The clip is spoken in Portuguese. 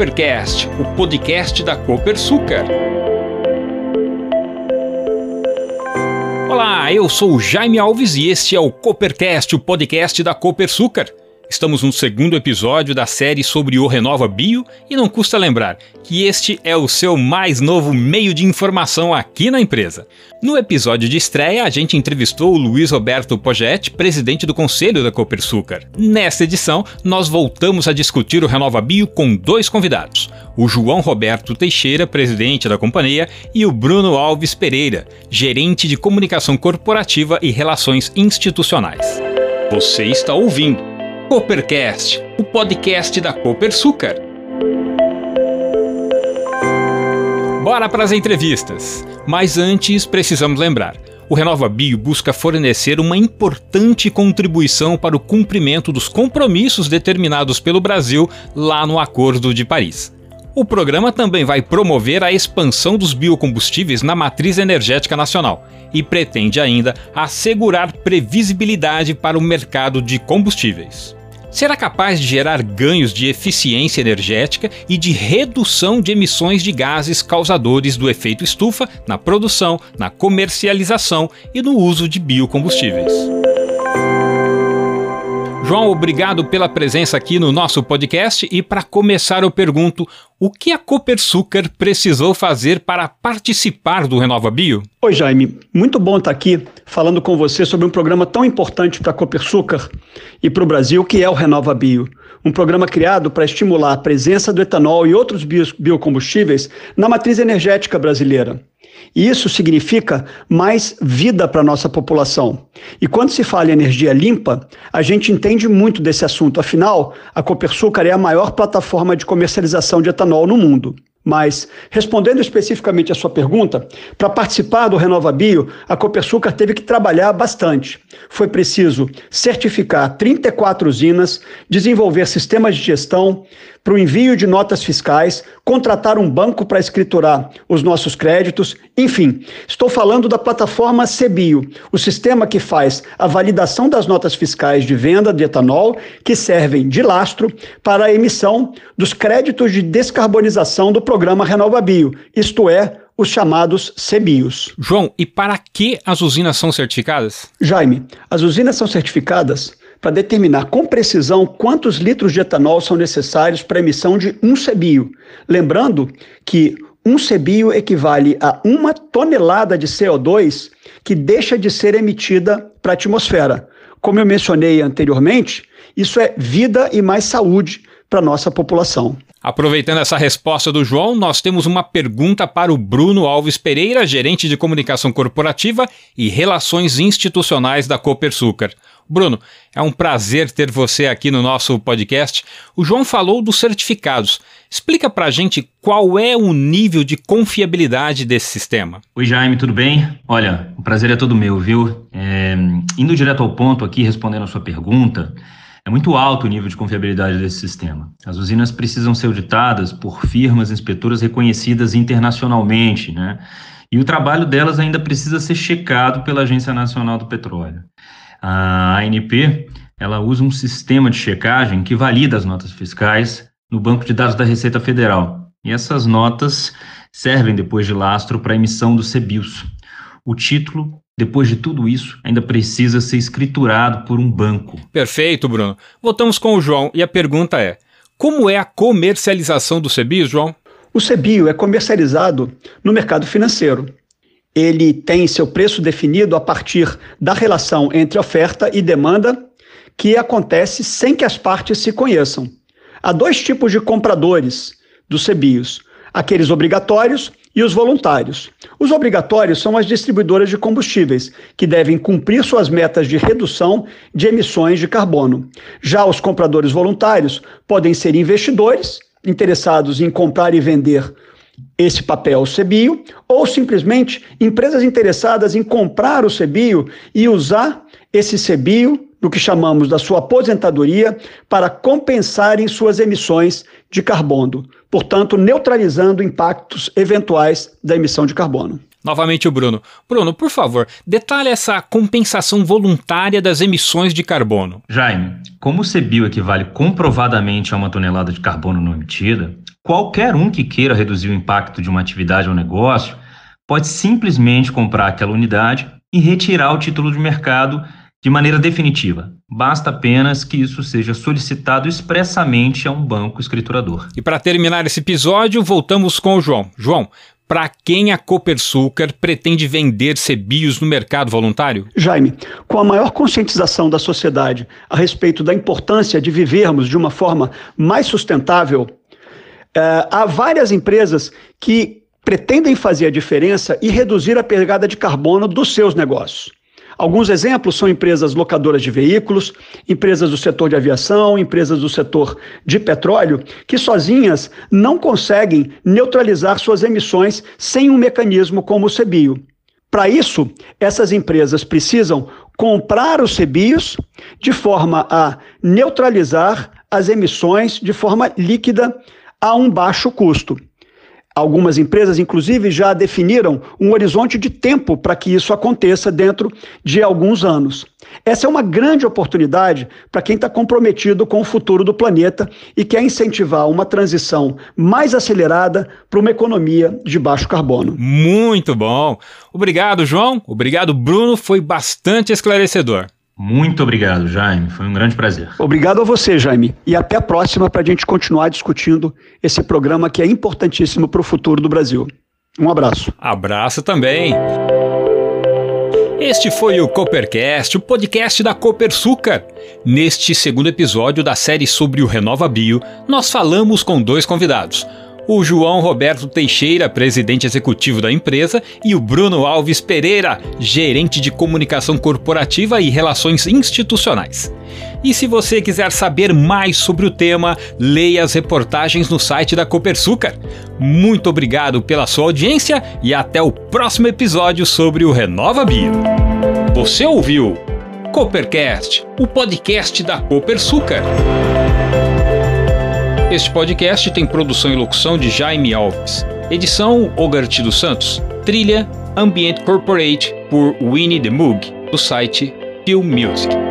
Coopercast, o podcast da Copersucar. Olá, eu sou Jaime Alves e este é o Coopercast, o podcast da Copersucar. Estamos no segundo episódio da série sobre o Renova Bio e não custa lembrar que este é o seu mais novo meio de informação aqui na empresa. No episódio de estreia, a gente entrevistou o Luiz Roberto Pogetti, presidente do conselho da Copersucar. Nesta edição, nós voltamos a discutir o Renova Bio com dois convidados: o João Roberto Teixeira, presidente da companhia, e o Bruno Alves Pereira, gerente de comunicação corporativa e relações institucionais. Você está ouvindo Coopercast, o podcast da Copersucar. Bora para as entrevistas. Mas antes, precisamos lembrar. O Renova Bio busca fornecer uma importante contribuição para o cumprimento dos compromissos determinados pelo Brasil lá no Acordo de Paris. O programa também vai promover a expansão dos biocombustíveis na matriz energética nacional e pretende ainda assegurar previsibilidade para o mercado de combustíveis será capaz de gerar ganhos de eficiência energética e de redução de emissões de gases causadores do efeito estufa na produção, na comercialização e no uso de biocombustíveis. João, obrigado pela presença aqui no nosso podcast e para começar eu pergunto, o que a Copersucar precisou fazer para participar do Renova Bio? Oi, Jaime. Muito bom estar aqui falando com você sobre um programa tão importante para a Copersucar e para o Brasil, que é o Renova Bio. Um programa criado para estimular a presença do etanol e outros biocombustíveis na matriz energética brasileira. E isso significa mais vida para a nossa população. E quando se fala em energia limpa, a gente entende muito desse assunto. Afinal, a Copersucar é a maior plataforma de comercialização de etanol no mundo. Mas, respondendo especificamente à sua pergunta, para participar do Renova Bio, a Copersucar teve que trabalhar bastante. Foi preciso certificar 34 usinas, desenvolver sistemas de gestão para o envio de notas fiscais, contratar um banco para escriturar os nossos créditos, enfim, estou falando da plataforma Cebio, o sistema que faz a validação das notas fiscais de venda de etanol, que servem de lastro para a emissão dos créditos de descarbonização do programa Renova Bio, isto é, os chamados CBIOS. João, e para que as usinas são certificadas? Jaime, as usinas são certificadas para determinar com precisão quantos litros de etanol são necessários para a emissão de um CBIO. Lembrando que um CBIO equivale a uma tonelada de CO2 que deixa de ser emitida para a atmosfera. Como eu mencionei anteriormente, isso é vida e mais saúde para a nossa população. Aproveitando essa resposta do João, nós temos uma pergunta para o Bruno Alves Pereira, gerente de comunicação corporativa e relações institucionais da Copersucar. Bruno, é um prazer ter você aqui no nosso podcast. O João falou dos certificados. Explica para a gente qual é o nível de confiabilidade desse sistema. Oi, Jaime, tudo bem? Olha, o prazer é todo meu, viu? É, indo direto ao ponto aqui, respondendo a sua pergunta, é muito alto o nível de confiabilidade desse sistema. As usinas precisam ser auditadas por firmas inspetoras reconhecidas internacionalmente, né? E o trabalho delas ainda precisa ser checado pela Agência Nacional do Petróleo. A ANP, ela usa um sistema de checagem que valida as notas fiscais no banco de dados da Receita Federal. E essas notas servem depois de lastro para a emissão do CBIOS. O título depois de tudo isso, ainda precisa ser escriturado por um banco. Perfeito, Bruno. Voltamos com o João e a pergunta é: como é a comercialização do CEBIO, João? O CEBIO é comercializado no mercado financeiro. Ele tem seu preço definido a partir da relação entre oferta e demanda, que acontece sem que as partes se conheçam. Há dois tipos de compradores dos CEBIOS: aqueles obrigatórios e os voluntários. Os obrigatórios são as distribuidoras de combustíveis, que devem cumprir suas metas de redução de emissões de carbono. Já os compradores voluntários podem ser investidores interessados em comprar e vender esse papel CBIO, ou simplesmente empresas interessadas em comprar o CBIO e usar esse CBIO no que chamamos da sua aposentadoria para compensarem suas emissões de carbono, portanto, neutralizando impactos eventuais da emissão de carbono. Novamente o Bruno. Bruno, por favor, detalhe essa compensação voluntária das emissões de carbono. Jaime, como o CBIO equivale comprovadamente a uma tonelada de carbono não emitida, qualquer um que queira reduzir o impacto de uma atividade ou negócio pode simplesmente comprar aquela unidade e retirar o título de mercado de maneira definitiva. Basta apenas que isso seja solicitado expressamente a um banco escriturador. E para terminar esse episódio, voltamos com o João. João, para quem a Copersucar pretende vender CBIOS no mercado voluntário? Jaime, com a maior conscientização da sociedade a respeito da importância de vivermos de uma forma mais sustentável, uh, há várias empresas que pretendem fazer a diferença e reduzir a pegada de carbono dos seus negócios. Alguns exemplos são empresas locadoras de veículos, empresas do setor de aviação, empresas do setor de petróleo, que sozinhas não conseguem neutralizar suas emissões sem um mecanismo como o CBIO. Para isso, essas empresas precisam comprar os CBIOS de forma a neutralizar as emissões de forma líquida a um baixo custo. Algumas empresas, inclusive, já definiram um horizonte de tempo para que isso aconteça dentro de alguns anos. Essa é uma grande oportunidade para quem está comprometido com o futuro do planeta e quer incentivar uma transição mais acelerada para uma economia de baixo carbono. Muito bom! Obrigado, João. Obrigado, Bruno. Foi bastante esclarecedor. Muito obrigado, Jaime. Foi um grande prazer. Obrigado a você, Jaime. E até a próxima para a gente continuar discutindo esse programa que é importantíssimo para o futuro do Brasil. Um abraço. Abraço também. Este foi o Coopercast, o podcast da Copersucar. Neste segundo episódio da série sobre o Renova Bio, nós falamos com dois convidados o João Roberto Teixeira, presidente executivo da empresa, e o Bruno Alves Pereira, gerente de comunicação corporativa e relações institucionais. E se você quiser saber mais sobre o tema, leia as reportagens no site da Copersucar. Muito obrigado pela sua audiência e até o próximo episódio sobre o Renova Bio. Você ouviu Coopercast, o podcast da Copersucar. Este podcast tem produção e locução de Jaime Alves. Edição Ogart dos Santos. Trilha Ambient Corporate por Winnie the Moog, do site Film Music.